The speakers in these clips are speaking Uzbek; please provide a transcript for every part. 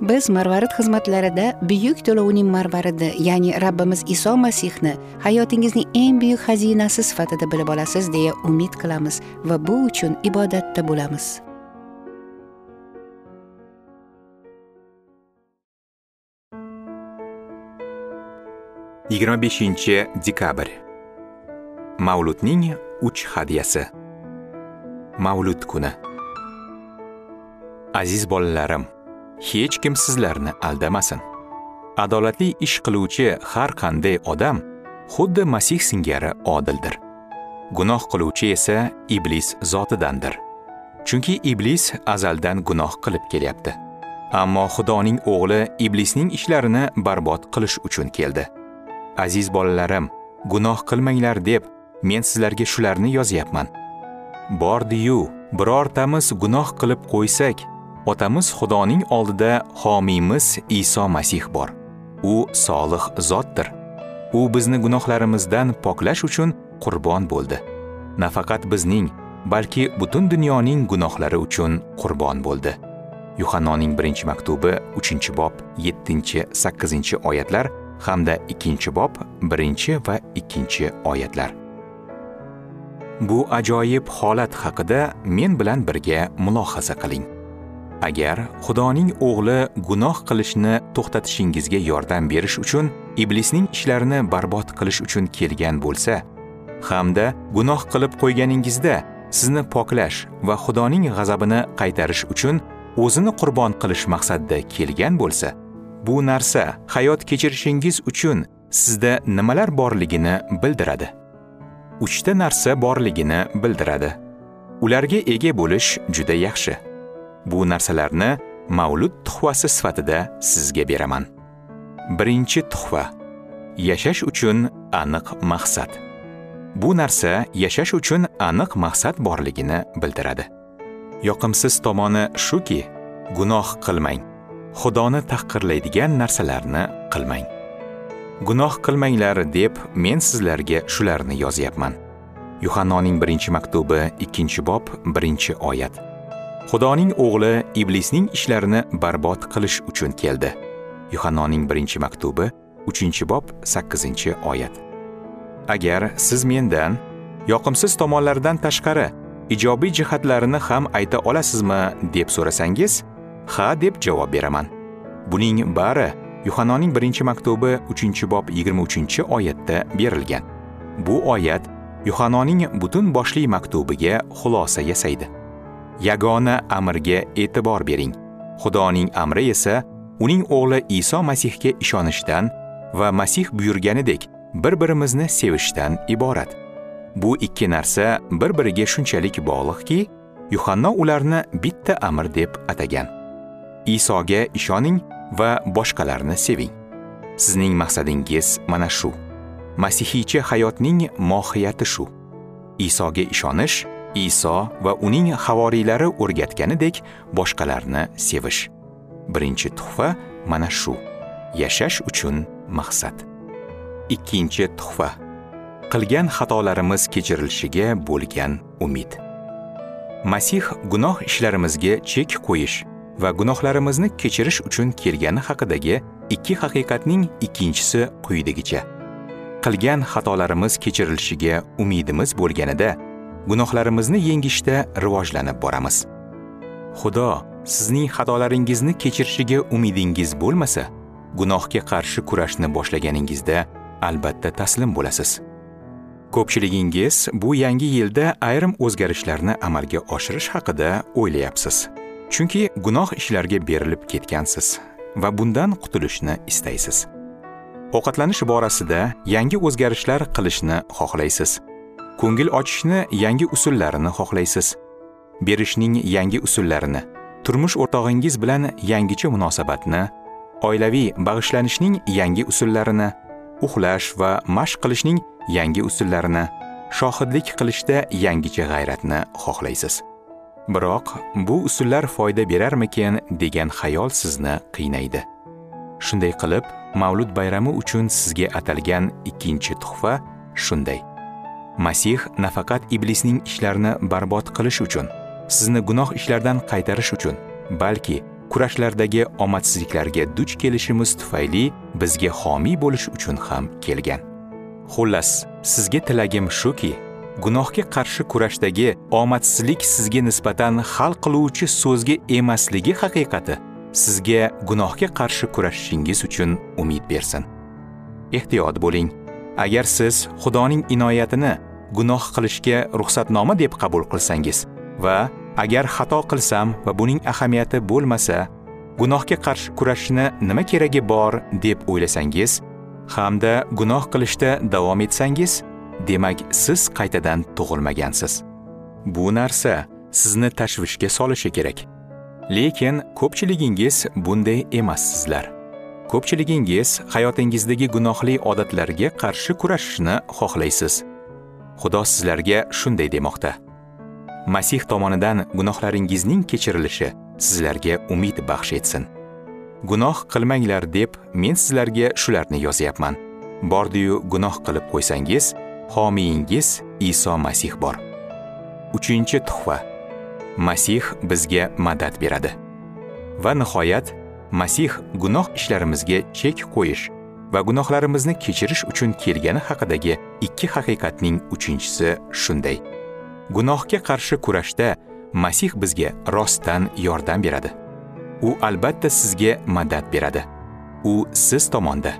Biz marvarid xizmatlarida buyuk to'lovning marvaridi ya'ni rabbimiz iso masihni hayotingizning eng buyuk xazinasi sifatida bilib olasiz deya umid qilamiz va bu uchun ibodatda bo'lamiz. Yigirma beshinchi dekabr. Mavludning uch hadyasi mavlud kuni. Aziz bolalarim hech kim sizlarni aldamasin. Adolatli ish qiluvchi har qanday odam xuddi masih singari odildir. Gunoh qiluvchi esa iblis zotidandir. Chunki iblis azaldan gunoh qilib kelyapti. Ammo xudoning o'g'li iblisning ishlarini barbod qilish uchun keldi. Aziz bolalarim gunoh qilmanglar deb men sizlarga shularni yozyapman. Bordiyu birortamiz gunoh qilib qo'ysak otamiz xudoning oldida homiymiz iso masih bor. U solih zotdir. U bizni gunohlarimizdan poklash uchun qurbon bo'ldi. Nafaqat bizning balki butun dunyoning gunohlari uchun qurbon bo'ldi. Yuhannoning birinchi maktubi 3 bob 7 8 oyatlar hamda ikkinchi bob birinchi va ikkinchi oyatlar. Bu ajoyib holat haqida men bilan birga mulohaza qiling. Agar xudoning o'g'li gunoh qilishni to'xtatishingizga yordam berish uchun iblisning ishlarini barbod qilish uchun kelgan bo'lsa hamda gunoh qilib qo'yganingizda sizni poklash va xudoning g'azabini qaytarish uchun o'zini qurbon qilish maqsadida kelgan bo'lsa bu narsa hayot kechirishingiz uchun sizda nimalar borligini bildiradi. Uchta narsa borligini bildiradi. Ularga ega bo'lish juda yaxshi. Bu narsalarni mavlud tuhvasi sifatida sizga beraman. Birinchi tuhfa yashash uchun aniq maqsad. Bu narsa yashash uchun aniq maqsad borligini bildiradi. Yoqimsiz tomoni shuki gunoh qilmang. Xudoni tahqirlaydigan narsalarni qilmang. Gunoh qilmanglar deb men sizlarga shularni yozyapman. Yuhannoning birinchi maktubi ikkinchi bob birinchi oyat. Xudoning o'g'li iblisning ishlarini barbod qilish uchun keldi. Yuhannoning birinchi maktubi uchinchi bob sakkizinchi oyat. Agar siz mendan yoqimsiz tomonlaridan tashqari ijobiy jihatlarini ham ayta olasizmi deb so'rasangiz ha deb javob beraman. Buning bari yuhannoning birinchi maktubi uchinchi bob yigirma uchinchi oyatda berilgan. Bu oyat yuhannoning butun boshli maktubiga xulosa yasaydi. Yagona amrga e'tibor bering. Xudoning amri esa uning o'g'li iso masihga ishonishdan va masih buyurganidek bir birimizni sevishdan iborat. Bu ikki narsa bir biriga shunchalik bog'liqki yuhanno ularni bitta amr deb atagan. Isoga ishoning va boshqalarni seving. Sizning maqsadingiz mana shu. Masihiycha hayotning mohiyati shu. Isoga ishonish iso va uning havoriylari o'rgatganidek boshqalarni sevish. Birinchi tuhfa mana shu. Yashash uchun maqsad. Ikkinchi tuhfa. Qilgan xatolarimiz kechirilishiga bo'lgan umid. Masih gunoh ishlarimizga chek qo'yish va gunohlarimizni kechirish uchun kelgani haqidagi ikki haqiqatning ikkinchisi quyidagicha. Qilgan xatolarimiz kechirilishiga umidimiz bo'lganida gunohlarimizni yengishda rivojlanib boramiz. Xudo sizning xatolaringizni kechirishiga umidingiz bo'lmasa gunohga qarshi kurashni boshlaganingizda albatta taslim bo'lasiz. Ko'pchiligingiz bu yangi yilda ayrim o'zgarishlarni amalga oshirish haqida o'ylayapsiz. Chunki gunoh ishlarga berilib ketgansiz va bundan qutulishni istaysiz. Ovqatlanish borasida yangi o'zgarishlar qilishni xohlaysiz. Ko'ngil ochishni yangi usullarini xohlaysiz. Berishning yangi usullarini turmush o'rtog'ingiz bilan yangicha munosabatni oilaviy bag'ishlanishning yangi usullarini uxlash va mashq qilishning yangi usullarini shohidlik qilishda yangicha g'ayratni xohlaysiz. Biroq bu usullar foyda berarmikin degan xayol sizni qiynaydi. Shunday qilib mavlud bayrami uchun sizga atalgan ikkinchi tuhfa shunday. Masih nafaqat iblisning ishlarini barbod qilish uchun sizni gunoh ishlardan qaytarish uchun balki kurashlardagi omadsizliklarga duch kelishimiz tufayli bizga homiy bo'lish uchun ham kelgan. Xullas sizga tilagim shuki gunohga qarshi kurashdagi omadsizlik sizga nisbatan hal qiluvchi so'zga emasligi haqiqati sizga gunohga qarshi kurashishingiz uchun umid bersin. Ehtiyot bo'ling. Agar siz xudoning inoyatini gunoh qilishga ruxsatnoma deb qabul qilsangiz va agar xato qilsam va buning ahamiyati bo'lmasa gunohga qarshi kurashishni nima keragi bor deb o'ylasangiz hamda gunoh qilishda davom etsangiz demak siz qaytadan tug'ilmagansiz. Bu narsa sizni tashvishga solishi kerak. Lekin ko'pchiligingiz bunday emassizlar. Ko'pchiligingiz hayotingizdagi gunohli odatlarga qarshi kurashishni xohlaysiz xudo sizlarga shunday demoqda masih tomonidan gunohlaringizning kechirilishi sizlarga umid baxsh etsin gunoh qilmanglar deb men sizlarga shularni yozyapman bordiyu gunoh qilib qo'ysangiz homiyingiz Iso Masih bor. 3-tuhfa. Masih bizga madad beradi. Va nihoyat Masih gunoh ishlarimizga chek qo'yish va gunohlarimizni kechirish uchun kelgani haqidagi ikki haqiqatning uchinchisi shunday. Gunohga qarshi kurashda Masih bizga rostdan yordam beradi. U albatta sizga madad beradi. U siz tomonda.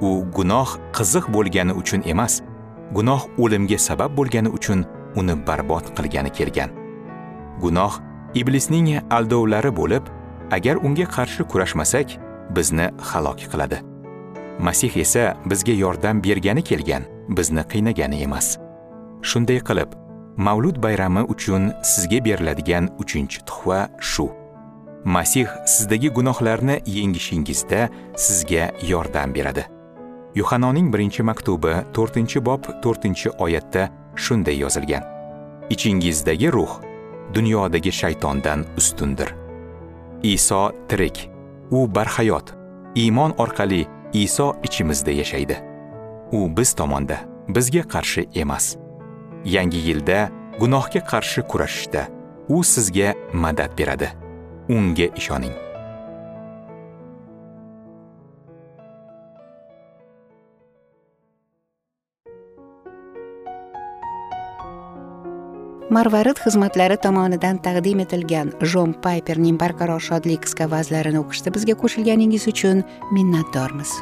U gunoh qiziq bo'lgani uchun emas, gunoh o'limga sabab bo'lgani uchun uni barbod qilgani kelgan gunoh iblisning aldovlari bo'lib agar unga qarshi kurashmasak bizni halok qiladi. Masih esa bizga yordam bergani kelgan bizni qiynagani emas. Shunday qilib mavlud bayrami uchun sizga beriladigan uchinchi tuhfa shu. Masih sizdagi gunohlarni yengishingizda sizga yordam beradi. Yuhanoning birinchi maktubi to'rtinchi bob to'rtinchi oyatda shunday yozilgan. Ichingizdagi ruh dunyodagi shaytondan ustundir. Iso tirik. U barhayot. Iymon orqali iso ichimizda yashaydi. U biz tomonda bizga qarshi emas. Yangi yilda gunohga qarshi kurashishda u sizga madad beradi. Unga ishoning. Marvarid xizmatlari tomonidan taqdim etilgan jon payperning barqaror shodlik qisqa vazlarini o'qishda bizga qo'shilganingiz uchun minnatdormiz.